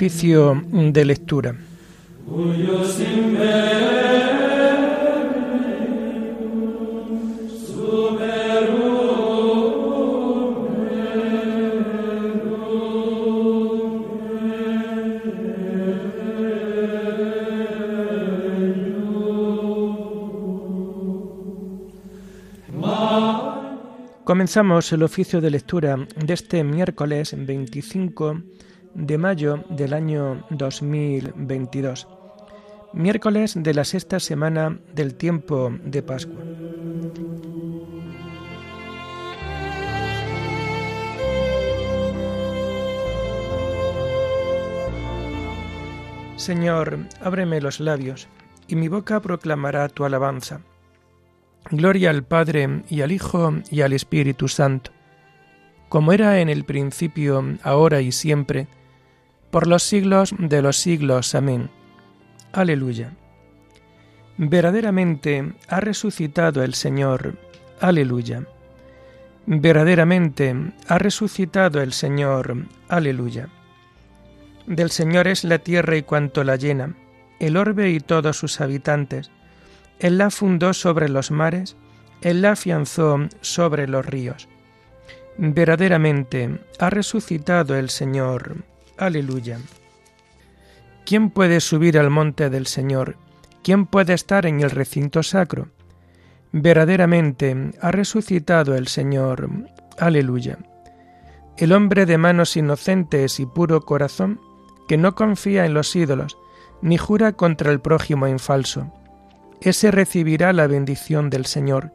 Oficio de lectura. Comenzamos el oficio de lectura de este miércoles 25 de mayo del año 2022, miércoles de la sexta semana del tiempo de Pascua. Señor, ábreme los labios, y mi boca proclamará tu alabanza. Gloria al Padre y al Hijo y al Espíritu Santo, como era en el principio, ahora y siempre, por los siglos de los siglos. Amén. Aleluya. Verdaderamente ha resucitado el Señor. Aleluya. Verdaderamente ha resucitado el Señor. Aleluya. Del Señor es la tierra y cuanto la llena, el orbe y todos sus habitantes él la fundó sobre los mares, Él la afianzó sobre los ríos. Verdaderamente ha resucitado el Señor. Aleluya. ¿Quién puede subir al monte del Señor? ¿Quién puede estar en el recinto sacro? Verdaderamente ha resucitado el Señor. Aleluya. El hombre de manos inocentes y puro corazón, que no confía en los ídolos, ni jura contra el prójimo en falso ese recibirá la bendición del Señor,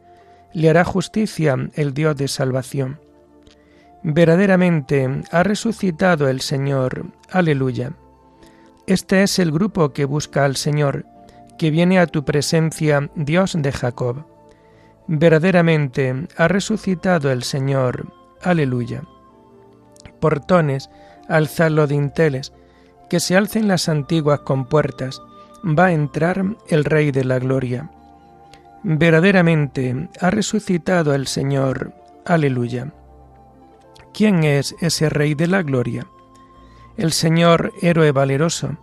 le hará justicia el Dios de salvación. Verdaderamente ha resucitado el Señor. Aleluya. Este es el grupo que busca al Señor, que viene a tu presencia, Dios de Jacob. Verdaderamente ha resucitado el Señor. Aleluya. Portones, alzadlo dinteles, que se alcen las antiguas compuertas, va a entrar el Rey de la Gloria. Verdaderamente ha resucitado el Señor. Aleluya. ¿Quién es ese Rey de la Gloria? El Señor héroe valeroso,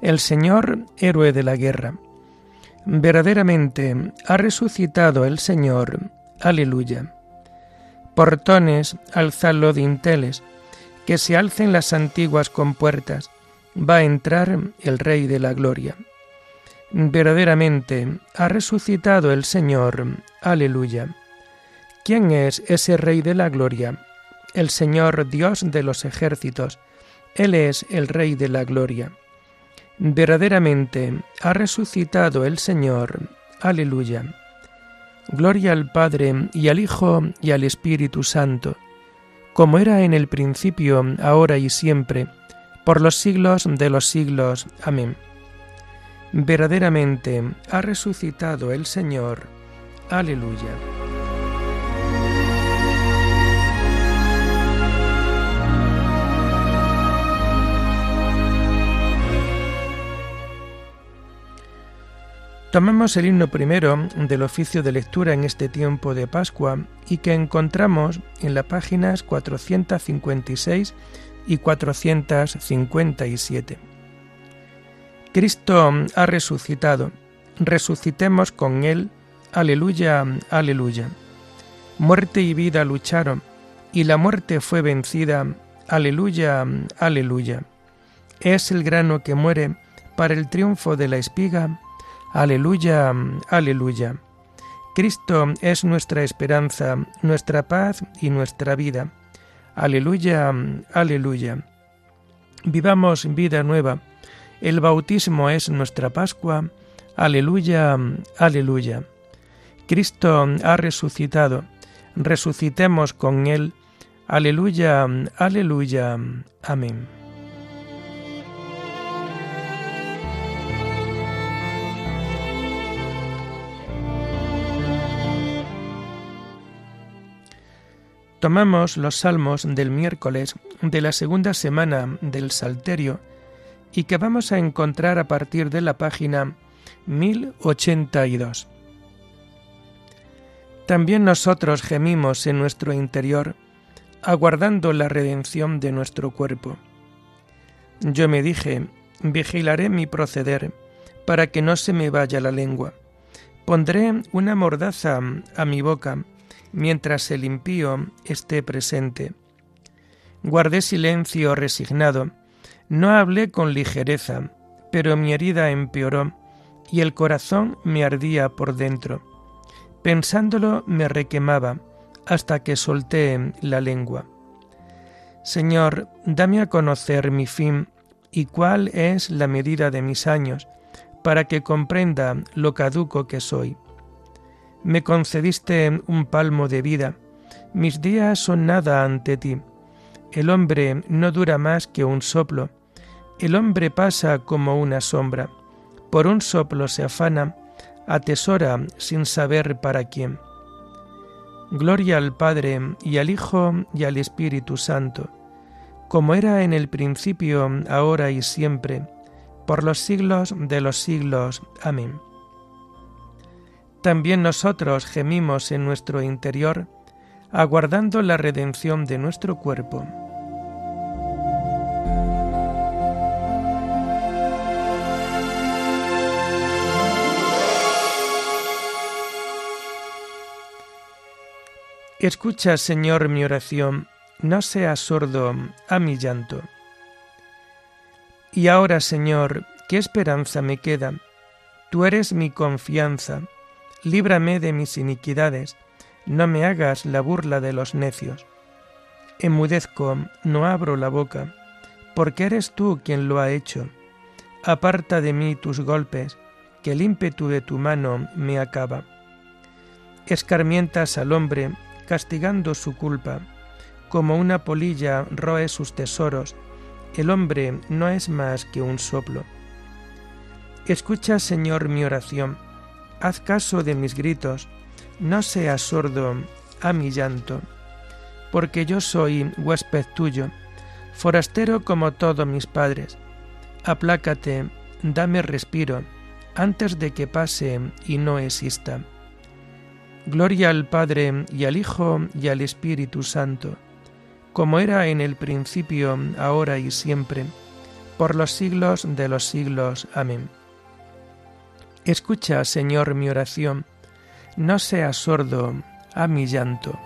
el Señor héroe de la guerra. Verdaderamente ha resucitado el Señor. Aleluya. Portones, alzadlo dinteles, que se alcen las antiguas compuertas, va a entrar el Rey de la Gloria. Verdaderamente ha resucitado el Señor. Aleluya. ¿Quién es ese Rey de la Gloria? El Señor Dios de los ejércitos. Él es el Rey de la Gloria. Verdaderamente ha resucitado el Señor. Aleluya. Gloria al Padre y al Hijo y al Espíritu Santo, como era en el principio, ahora y siempre, por los siglos de los siglos. Amén. Verdaderamente ha resucitado el Señor. Aleluya. Tomamos el himno primero del oficio de lectura en este tiempo de Pascua y que encontramos en las páginas 456 y 457. Cristo ha resucitado, resucitemos con Él, aleluya, aleluya. Muerte y vida lucharon, y la muerte fue vencida, aleluya, aleluya. Es el grano que muere para el triunfo de la espiga, aleluya, aleluya. Cristo es nuestra esperanza, nuestra paz y nuestra vida. Aleluya, aleluya. Vivamos vida nueva el bautismo es nuestra Pascua. Aleluya, aleluya. Cristo ha resucitado. Resucitemos con Él. Aleluya, aleluya. Amén. Tomamos los salmos del miércoles de la segunda semana del Salterio y que vamos a encontrar a partir de la página 1082. También nosotros gemimos en nuestro interior, aguardando la redención de nuestro cuerpo. Yo me dije, vigilaré mi proceder, para que no se me vaya la lengua. Pondré una mordaza a mi boca, mientras el impío esté presente. Guardé silencio resignado, no hablé con ligereza, pero mi herida empeoró y el corazón me ardía por dentro. Pensándolo me requemaba hasta que solté la lengua. Señor, dame a conocer mi fin y cuál es la medida de mis años, para que comprenda lo caduco que soy. Me concediste un palmo de vida, mis días son nada ante ti. El hombre no dura más que un soplo, el hombre pasa como una sombra, por un soplo se afana, atesora sin saber para quién. Gloria al Padre y al Hijo y al Espíritu Santo, como era en el principio, ahora y siempre, por los siglos de los siglos. Amén. También nosotros gemimos en nuestro interior, aguardando la redención de nuestro cuerpo. Escucha, Señor, mi oración, no seas sordo a mi llanto. Y ahora, Señor, ¿qué esperanza me queda? Tú eres mi confianza, líbrame de mis iniquidades, no me hagas la burla de los necios. Emudezco, no abro la boca, porque eres tú quien lo ha hecho. Aparta de mí tus golpes, que el ímpetu de tu mano me acaba. Escarmientas al hombre castigando su culpa. Como una polilla roe sus tesoros, el hombre no es más que un soplo. Escucha, Señor, mi oración, haz caso de mis gritos, no seas sordo a mi llanto, porque yo soy huésped tuyo, forastero como todos mis padres. Aplácate, dame respiro, antes de que pase y no exista. Gloria al Padre y al Hijo y al Espíritu Santo, como era en el principio, ahora y siempre, por los siglos de los siglos. Amén. Escucha, Señor, mi oración, no seas sordo a mi llanto.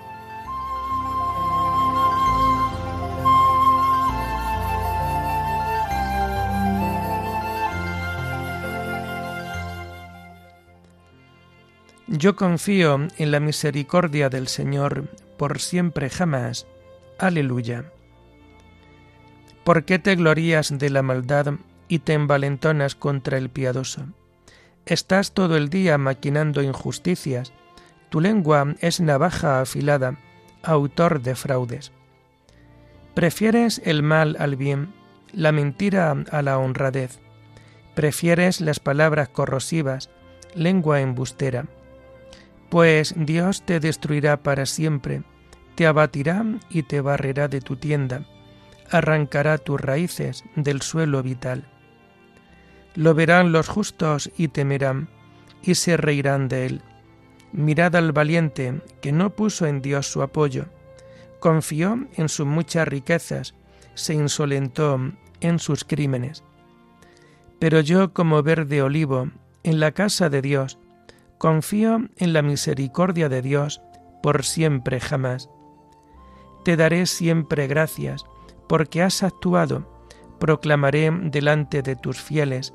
Yo confío en la misericordia del Señor por siempre jamás. Aleluya. ¿Por qué te glorías de la maldad y te envalentonas contra el piadoso? Estás todo el día maquinando injusticias, tu lengua es navaja afilada, autor de fraudes. Prefieres el mal al bien, la mentira a la honradez. Prefieres las palabras corrosivas, lengua embustera pues Dios te destruirá para siempre, te abatirá y te barrerá de tu tienda, arrancará tus raíces del suelo vital. Lo verán los justos y temerán, y se reirán de él. Mirad al valiente que no puso en Dios su apoyo, confió en sus muchas riquezas, se insolentó en sus crímenes. Pero yo como verde olivo, en la casa de Dios, Confío en la misericordia de Dios por siempre jamás. Te daré siempre gracias porque has actuado. Proclamaré delante de tus fieles,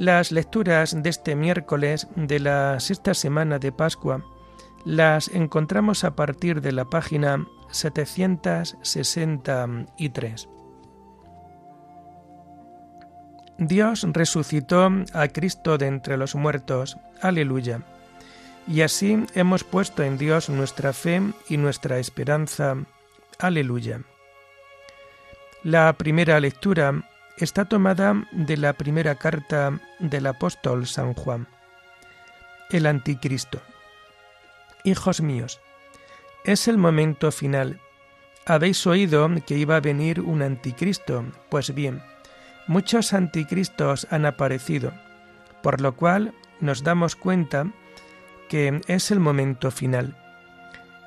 Las lecturas de este miércoles de la sexta semana de Pascua las encontramos a partir de la página 763. Dios resucitó a Cristo de entre los muertos. Aleluya. Y así hemos puesto en Dios nuestra fe y nuestra esperanza. Aleluya. La primera lectura está tomada de la primera carta del apóstol San Juan. El anticristo. Hijos míos, es el momento final. Habéis oído que iba a venir un anticristo. Pues bien, muchos anticristos han aparecido, por lo cual nos damos cuenta que es el momento final.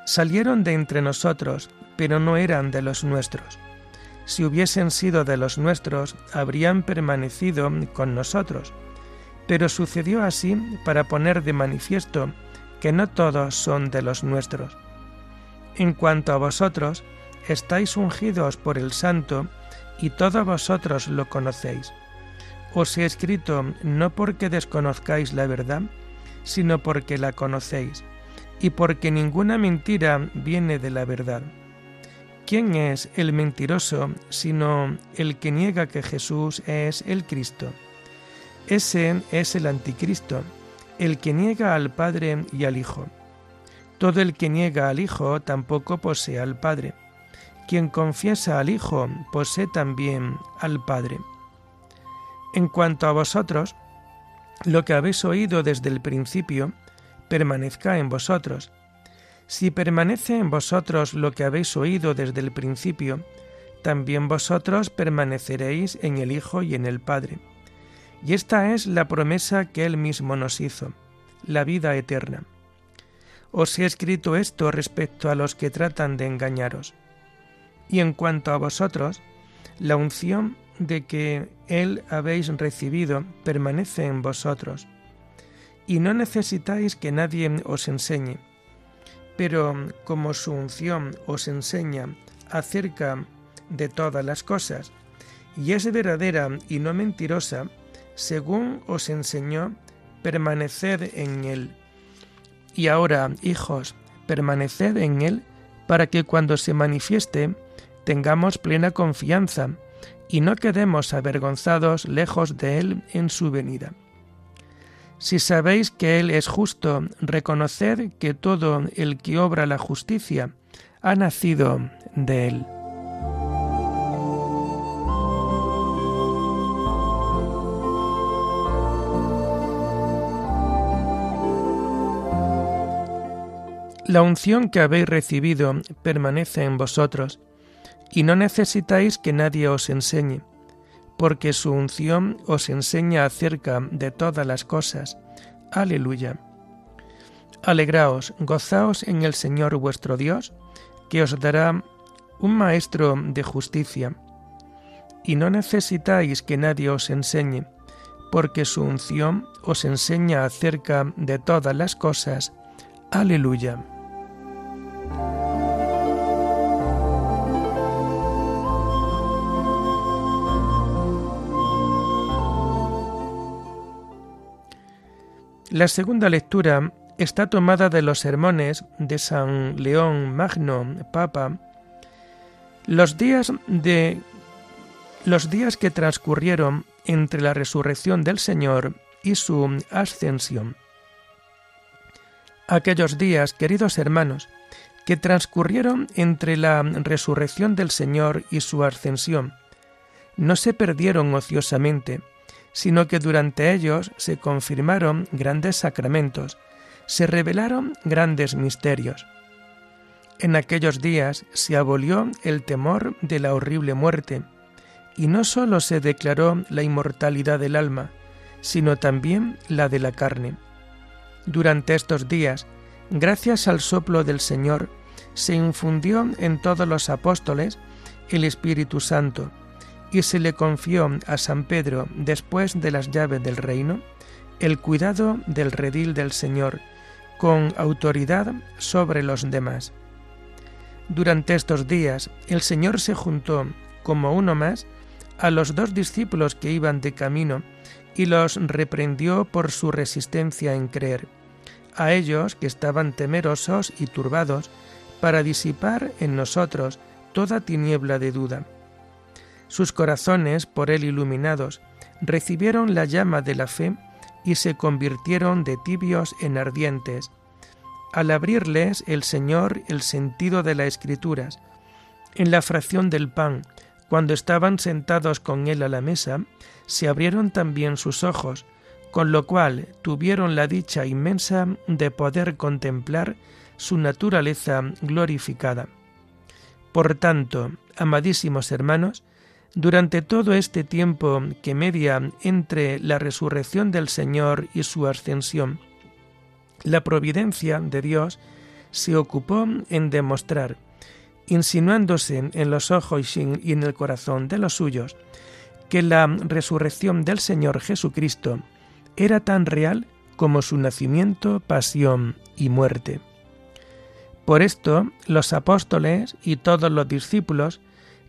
Salieron de entre nosotros, pero no eran de los nuestros si hubiesen sido de los nuestros, habrían permanecido con nosotros. Pero sucedió así para poner de manifiesto que no todos son de los nuestros. En cuanto a vosotros, estáis ungidos por el Santo, y todos vosotros lo conocéis. Os he escrito no porque desconozcáis la verdad, sino porque la conocéis, y porque ninguna mentira viene de la verdad ¿Quién es el mentiroso sino el que niega que Jesús es el Cristo? Ese es el anticristo, el que niega al Padre y al Hijo. Todo el que niega al Hijo tampoco posee al Padre. Quien confiesa al Hijo posee también al Padre. En cuanto a vosotros, lo que habéis oído desde el principio, permanezca en vosotros si permanece en vosotros lo que habéis oído desde el principio, también vosotros permaneceréis en el Hijo y en el Padre. Y esta es la promesa que Él mismo nos hizo, la vida eterna. Os he escrito esto respecto a los que tratan de engañaros. Y en cuanto a vosotros, la unción de que Él habéis recibido permanece en vosotros, y no necesitáis que nadie os enseñe pero como su unción os enseña acerca de todas las cosas, y es verdadera y no mentirosa, según os enseñó, permaneced en él. Y ahora, hijos, permaneced en él, para que cuando se manifieste tengamos plena confianza y no quedemos avergonzados lejos de él en su venida. Si sabéis que Él es justo, reconoced que todo el que obra la justicia ha nacido de Él. La unción que habéis recibido permanece en vosotros, y no necesitáis que nadie os enseñe porque su unción os enseña acerca de todas las cosas. Aleluya. Alegraos, gozaos en el Señor vuestro Dios, que os dará un Maestro de justicia. Y no necesitáis que nadie os enseñe, porque su unción os enseña acerca de todas las cosas. Aleluya. La segunda lectura está tomada de los sermones de San León Magno, Papa. Los días de los días que transcurrieron entre la resurrección del Señor y su ascensión. Aquellos días, queridos hermanos, que transcurrieron entre la resurrección del Señor y su ascensión, no se perdieron ociosamente, sino que durante ellos se confirmaron grandes sacramentos, se revelaron grandes misterios. En aquellos días se abolió el temor de la horrible muerte, y no sólo se declaró la inmortalidad del alma, sino también la de la carne. Durante estos días, gracias al soplo del Señor, se infundió en todos los apóstoles el Espíritu Santo, y se le confió a San Pedro, después de las llaves del reino, el cuidado del redil del Señor, con autoridad sobre los demás. Durante estos días el Señor se juntó, como uno más, a los dos discípulos que iban de camino y los reprendió por su resistencia en creer, a ellos que estaban temerosos y turbados, para disipar en nosotros toda tiniebla de duda sus corazones, por él iluminados, recibieron la llama de la fe y se convirtieron de tibios en ardientes. Al abrirles el Señor el sentido de las Escrituras, en la fracción del pan, Cuando estaban sentados con él a la mesa, se abrieron también sus ojos, con lo cual tuvieron la dicha inmensa de poder contemplar su naturaleza glorificada. Por tanto, amadísimos hermanos, durante todo este tiempo que media entre la resurrección del Señor y su ascensión, la providencia de Dios se ocupó en demostrar, insinuándose en los ojos y en el corazón de los suyos, que la resurrección del Señor Jesucristo era tan real como su nacimiento, pasión y muerte. Por esto, los apóstoles y todos los discípulos,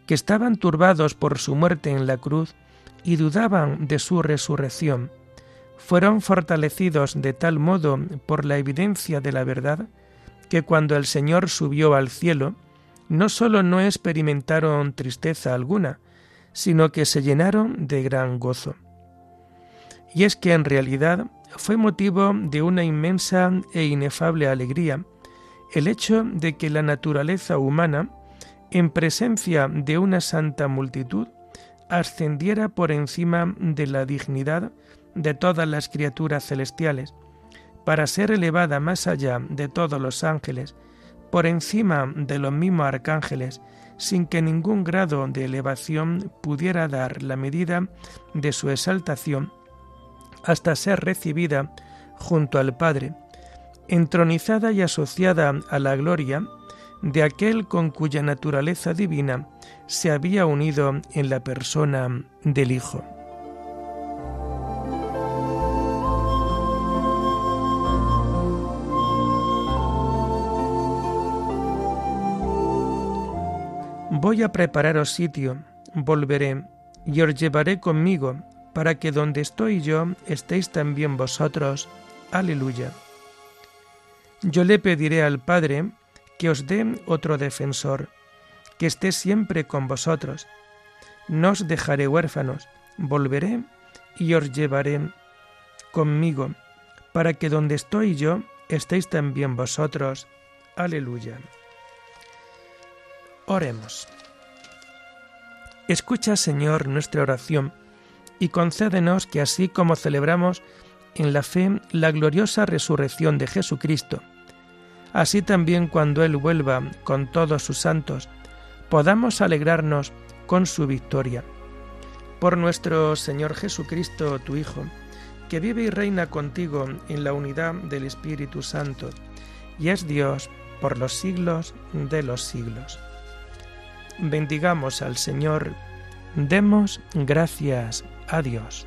que estaban turbados por su muerte en la cruz y dudaban de su resurrección, fueron fortalecidos de tal modo por la evidencia de la verdad, que cuando el Señor subió al cielo, no sólo no experimentaron tristeza alguna, sino que se llenaron de gran gozo. Y es que en realidad fue motivo de una inmensa e inefable alegría el hecho de que la naturaleza humana, en presencia de una santa multitud, ascendiera por encima de la dignidad de todas las criaturas celestiales, para ser elevada más allá de todos los ángeles, por encima de los mismos arcángeles, sin que ningún grado de elevación pudiera dar la medida de su exaltación, hasta ser recibida junto al Padre, entronizada y asociada a la gloria de aquel con cuya naturaleza divina se había unido en la persona del Hijo. Voy a prepararos sitio, volveré y os llevaré conmigo, para que donde estoy yo estéis también vosotros. Aleluya. Yo le pediré al Padre que os dé otro defensor, que esté siempre con vosotros. No os dejaré huérfanos, volveré y os llevaré conmigo, para que donde estoy yo estéis también vosotros. Aleluya. Oremos. Escucha, Señor, nuestra oración y concédenos que así como celebramos en la fe la gloriosa resurrección de Jesucristo, así también cuando Él vuelva con todos sus santos, podamos alegrarnos con su victoria. Por nuestro Señor Jesucristo, tu Hijo, que vive y reina contigo en la unidad del Espíritu Santo, y es Dios por los siglos de los siglos bendigamos al Señor, demos gracias a Dios.